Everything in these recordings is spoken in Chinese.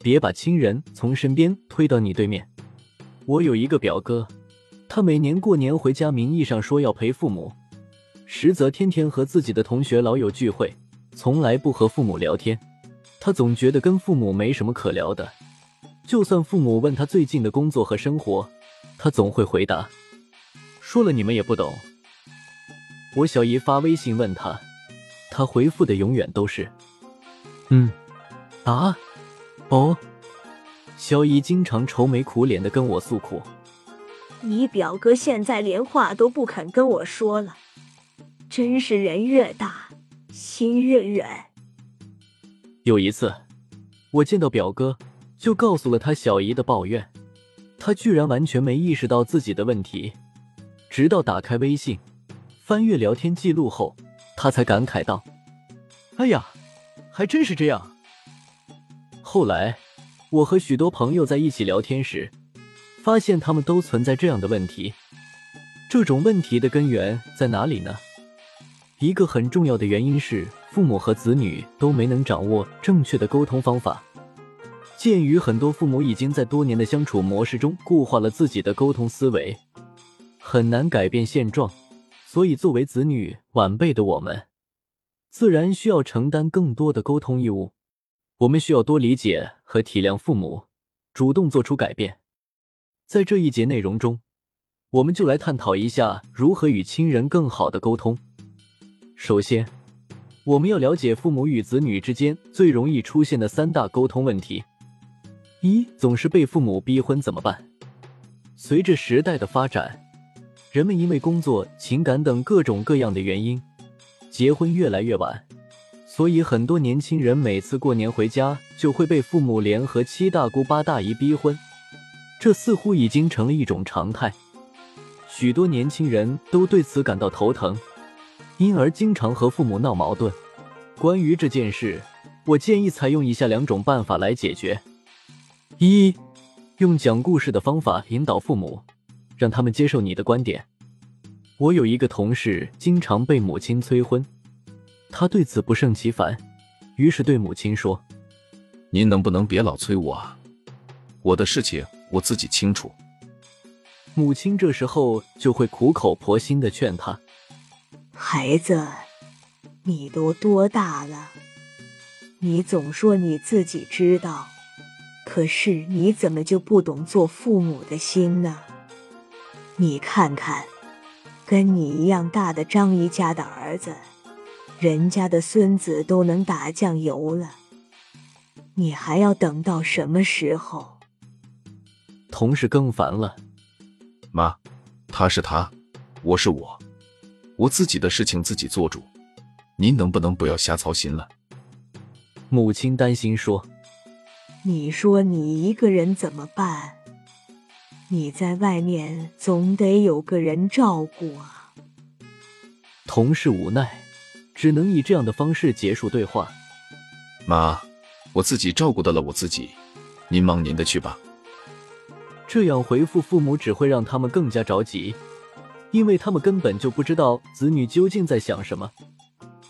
别把亲人从身边推到你对面。我有一个表哥，他每年过年回家，名义上说要陪父母，实则天天和自己的同学老友聚会，从来不和父母聊天。他总觉得跟父母没什么可聊的，就算父母问他最近的工作和生活，他总会回答：“说了你们也不懂。”我小姨发微信问他，他回复的永远都是：“嗯。”啊，哦，小姨经常愁眉苦脸的跟我诉苦。你表哥现在连话都不肯跟我说了，真是人越大心越远。有一次，我见到表哥，就告诉了他小姨的抱怨，他居然完全没意识到自己的问题，直到打开微信，翻阅聊天记录后，他才感慨道：“哎呀，还真是这样。”后来，我和许多朋友在一起聊天时，发现他们都存在这样的问题。这种问题的根源在哪里呢？一个很重要的原因是父母和子女都没能掌握正确的沟通方法。鉴于很多父母已经在多年的相处模式中固化了自己的沟通思维，很难改变现状，所以作为子女晚辈的我们，自然需要承担更多的沟通义务。我们需要多理解和体谅父母，主动做出改变。在这一节内容中，我们就来探讨一下如何与亲人更好的沟通。首先，我们要了解父母与子女之间最容易出现的三大沟通问题：一、总是被父母逼婚怎么办？随着时代的发展，人们因为工作、情感等各种各样的原因，结婚越来越晚。所以，很多年轻人每次过年回家，就会被父母联合七大姑八大姨逼婚，这似乎已经成了一种常态。许多年轻人都对此感到头疼，因而经常和父母闹矛盾。关于这件事，我建议采用以下两种办法来解决：一，用讲故事的方法引导父母，让他们接受你的观点。我有一个同事，经常被母亲催婚。他对此不胜其烦，于是对母亲说：“您能不能别老催我啊？我的事情我自己清楚。”母亲这时候就会苦口婆心的劝他：“孩子，你都多大了？你总说你自己知道，可是你怎么就不懂做父母的心呢？你看看，跟你一样大的张姨家的儿子。”人家的孙子都能打酱油了，你还要等到什么时候？同事更烦了，妈，他是他，我是我，我自己的事情自己做主，您能不能不要瞎操心了？母亲担心说：“你说你一个人怎么办？你在外面总得有个人照顾啊。”同事无奈。只能以这样的方式结束对话。妈，我自己照顾得了我自己，您忙您的去吧。这样回复父母只会让他们更加着急，因为他们根本就不知道子女究竟在想什么。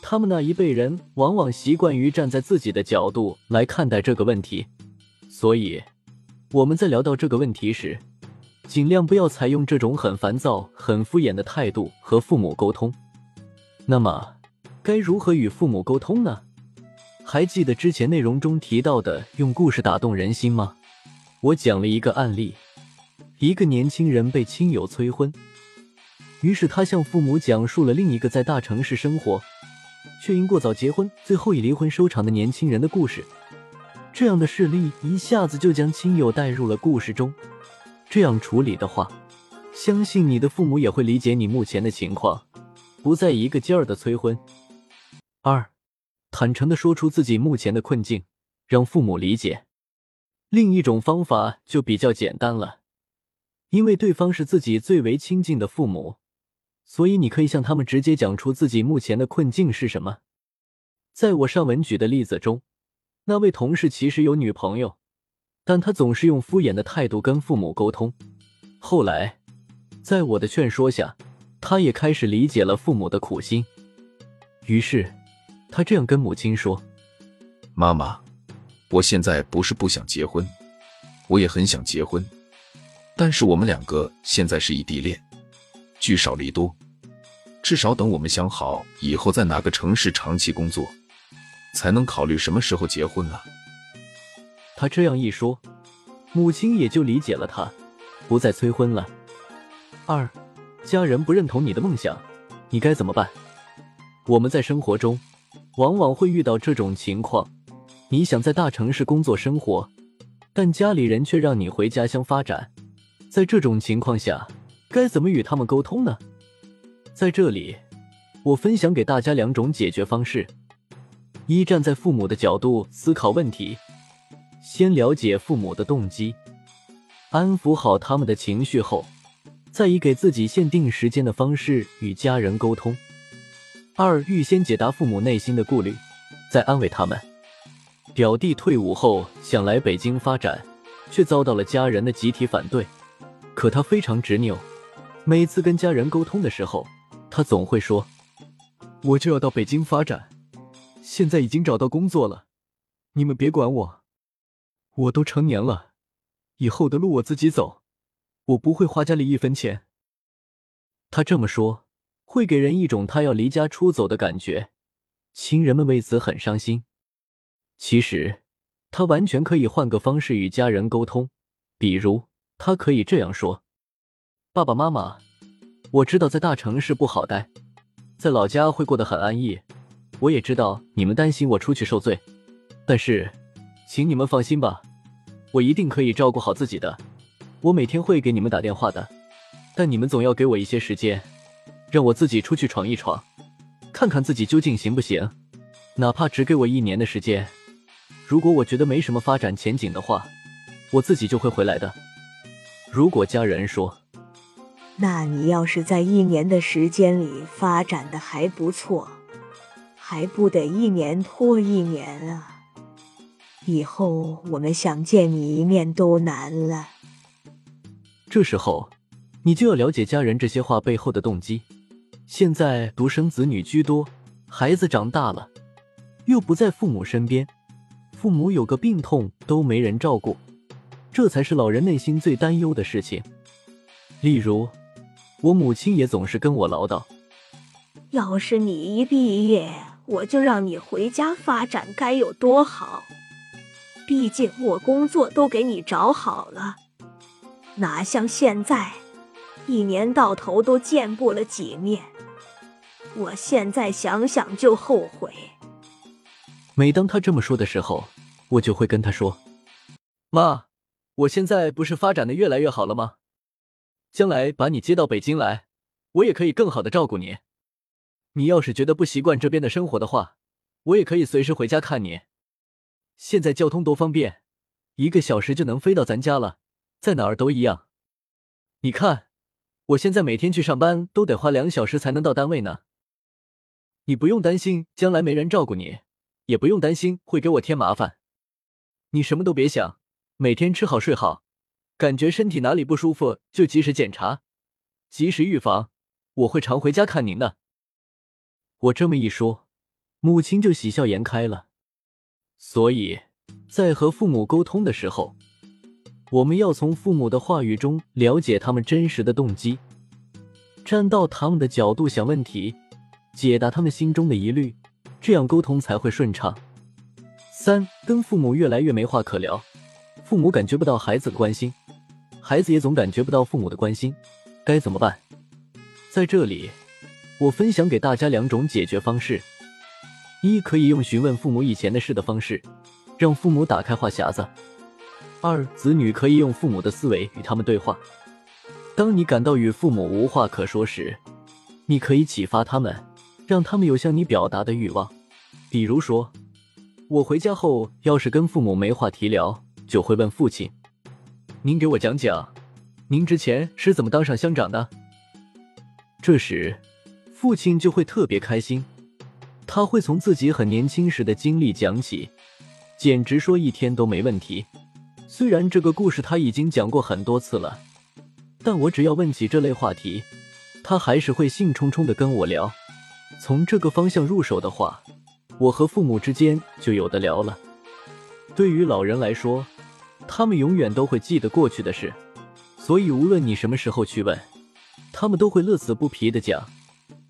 他们那一辈人往往习惯于站在自己的角度来看待这个问题，所以我们在聊到这个问题时，尽量不要采用这种很烦躁、很敷衍的态度和父母沟通。那么。该如何与父母沟通呢？还记得之前内容中提到的用故事打动人心吗？我讲了一个案例：一个年轻人被亲友催婚，于是他向父母讲述了另一个在大城市生活，却因过早结婚，最后以离婚收场的年轻人的故事。这样的事例一下子就将亲友带入了故事中。这样处理的话，相信你的父母也会理解你目前的情况，不再一个劲儿的催婚。二，坦诚的说出自己目前的困境，让父母理解。另一种方法就比较简单了，因为对方是自己最为亲近的父母，所以你可以向他们直接讲出自己目前的困境是什么。在我上文举的例子中，那位同事其实有女朋友，但他总是用敷衍的态度跟父母沟通。后来，在我的劝说下，他也开始理解了父母的苦心。于是，他这样跟母亲说：“妈妈。”我现在不是不想结婚，我也很想结婚，但是我们两个现在是异地恋，聚少离多，至少等我们想好以后在哪个城市长期工作，才能考虑什么时候结婚啊。他这样一说，母亲也就理解了他，不再催婚了。二，家人不认同你的梦想，你该怎么办？我们在生活中往往会遇到这种情况。你想在大城市工作生活，但家里人却让你回家乡发展。在这种情况下，该怎么与他们沟通呢？在这里，我分享给大家两种解决方式：一，站在父母的角度思考问题，先了解父母的动机，安抚好他们的情绪后，再以给自己限定时间的方式与家人沟通；二，预先解答父母内心的顾虑，再安慰他们。表弟退伍后想来北京发展，却遭到了家人的集体反对。可他非常执拗，每次跟家人沟通的时候，他总会说：“我就要到北京发展，现在已经找到工作了，你们别管我，我都成年了，以后的路我自己走，我不会花家里一分钱。”他这么说，会给人一种他要离家出走的感觉，亲人们为此很伤心。其实，他完全可以换个方式与家人沟通，比如他可以这样说：“爸爸妈妈，我知道在大城市不好待，在老家会过得很安逸。我也知道你们担心我出去受罪，但是，请你们放心吧，我一定可以照顾好自己的。我每天会给你们打电话的，但你们总要给我一些时间，让我自己出去闯一闯，看看自己究竟行不行，哪怕只给我一年的时间。”如果我觉得没什么发展前景的话，我自己就会回来的。如果家人说，那你要是在一年的时间里发展的还不错，还不得一年拖一年啊？以后我们想见你一面都难了。这时候，你就要了解家人这些话背后的动机。现在独生子女居多，孩子长大了，又不在父母身边。父母有个病痛都没人照顾，这才是老人内心最担忧的事情。例如，我母亲也总是跟我唠叨：“要是你一毕业，我就让你回家发展，该有多好！毕竟我工作都给你找好了，哪像现在，一年到头都见不了几面。我现在想想就后悔。”每当他这么说的时候，我就会跟他说：“妈，我现在不是发展的越来越好了吗？将来把你接到北京来，我也可以更好的照顾你。你要是觉得不习惯这边的生活的话，我也可以随时回家看你。现在交通多方便，一个小时就能飞到咱家了，在哪儿都一样。你看，我现在每天去上班都得花两小时才能到单位呢。你不用担心将来没人照顾你。”也不用担心会给我添麻烦，你什么都别想，每天吃好睡好，感觉身体哪里不舒服就及时检查，及时预防。我会常回家看您的。我这么一说，母亲就喜笑颜开了。所以，在和父母沟通的时候，我们要从父母的话语中了解他们真实的动机，站到他们的角度想问题，解答他们心中的疑虑。这样沟通才会顺畅。三，跟父母越来越没话可聊，父母感觉不到孩子的关心，孩子也总感觉不到父母的关心，该怎么办？在这里，我分享给大家两种解决方式：一，可以用询问父母以前的事的方式，让父母打开话匣子；二，子女可以用父母的思维与他们对话。当你感到与父母无话可说时，你可以启发他们，让他们有向你表达的欲望。比如说，我回家后要是跟父母没话题聊，就会问父亲：“您给我讲讲，您之前是怎么当上乡长的？”这时，父亲就会特别开心，他会从自己很年轻时的经历讲起，简直说一天都没问题。虽然这个故事他已经讲过很多次了，但我只要问起这类话题，他还是会兴冲冲的跟我聊。从这个方向入手的话，我和父母之间就有的聊了。对于老人来说，他们永远都会记得过去的事，所以无论你什么时候去问。他们都会乐此不疲的讲，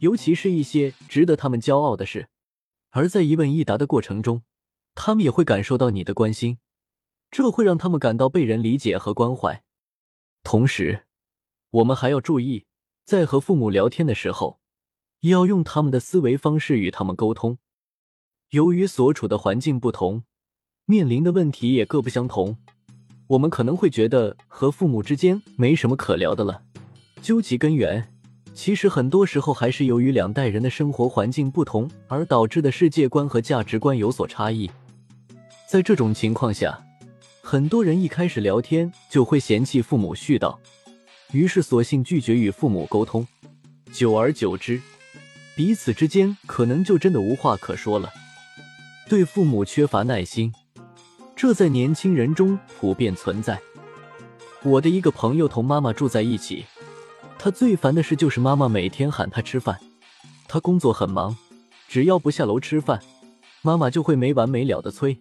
尤其是一些值得他们骄傲的事。而在一问一答的过程中，他们也会感受到你的关心，这会让他们感到被人理解和关怀。同时，我们还要注意，在和父母聊天的时候，要用他们的思维方式与他们沟通。由于所处的环境不同，面临的问题也各不相同，我们可能会觉得和父母之间没什么可聊的了。究其根源，其实很多时候还是由于两代人的生活环境不同而导致的世界观和价值观有所差异。在这种情况下，很多人一开始聊天就会嫌弃父母絮叨，于是索性拒绝与父母沟通。久而久之，彼此之间可能就真的无话可说了。对父母缺乏耐心，这在年轻人中普遍存在。我的一个朋友同妈妈住在一起。他最烦的事就是妈妈每天喊他吃饭。他工作很忙，只要不下楼吃饭，妈妈就会没完没了的催。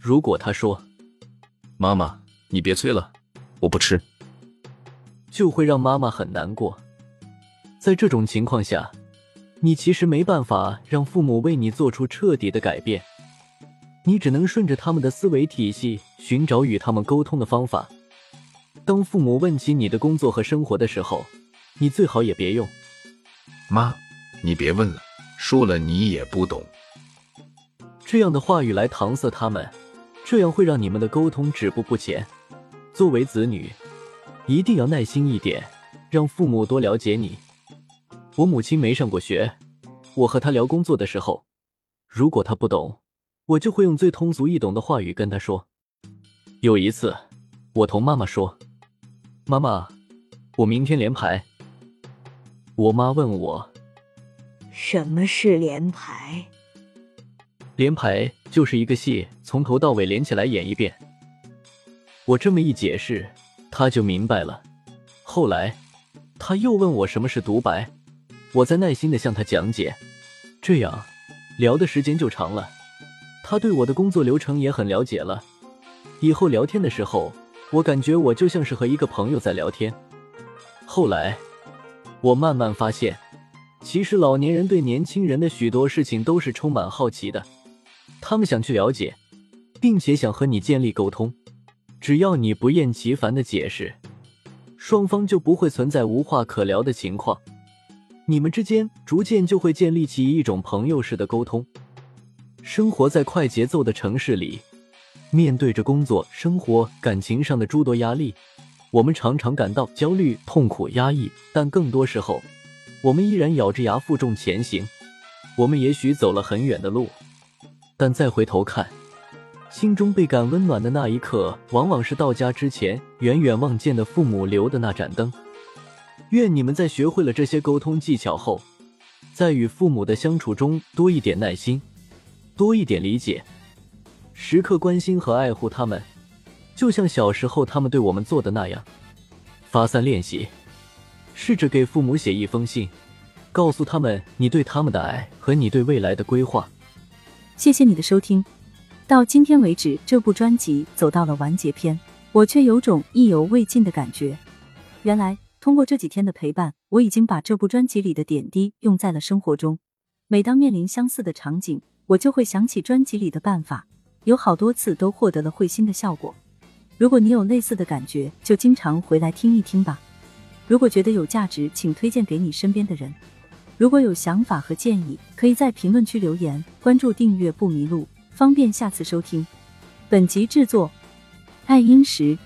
如果他说：“妈妈，你别催了，我不吃。”就会让妈妈很难过。在这种情况下，你其实没办法让父母为你做出彻底的改变，你只能顺着他们的思维体系寻找与他们沟通的方法。当父母问起你的工作和生活的时候，你最好也别用，妈，你别问了，说了你也不懂。这样的话语来搪塞他们，这样会让你们的沟通止步不前。作为子女，一定要耐心一点，让父母多了解你。我母亲没上过学，我和她聊工作的时候，如果她不懂，我就会用最通俗易懂的话语跟她说。有一次，我同妈妈说：“妈妈，我明天连排。”我妈问我：“什么是连排？”连排就是一个戏从头到尾连起来演一遍。我这么一解释，她就明白了。后来，她又问我什么是独白，我在耐心的向他讲解。这样聊的时间就长了，他对我的工作流程也很了解了。以后聊天的时候，我感觉我就像是和一个朋友在聊天。后来。我慢慢发现，其实老年人对年轻人的许多事情都是充满好奇的，他们想去了解，并且想和你建立沟通。只要你不厌其烦的解释，双方就不会存在无话可聊的情况，你们之间逐渐就会建立起一种朋友式的沟通。生活在快节奏的城市里，面对着工作、生活、感情上的诸多压力。我们常常感到焦虑、痛苦、压抑，但更多时候，我们依然咬着牙负重前行。我们也许走了很远的路，但再回头看，心中倍感温暖的那一刻，往往是到家之前远远望见的父母留的那盏灯。愿你们在学会了这些沟通技巧后，在与父母的相处中多一点耐心，多一点理解，时刻关心和爱护他们。就像小时候他们对我们做的那样，发散练习，试着给父母写一封信，告诉他们你对他们的爱和你对未来的规划。谢谢你的收听，到今天为止，这部专辑走到了完结篇，我却有种意犹未尽的感觉。原来，通过这几天的陪伴，我已经把这部专辑里的点滴用在了生活中。每当面临相似的场景，我就会想起专辑里的办法，有好多次都获得了会心的效果。如果你有类似的感觉，就经常回来听一听吧。如果觉得有价值，请推荐给你身边的人。如果有想法和建议，可以在评论区留言。关注订阅不迷路，方便下次收听。本集制作：爱英石。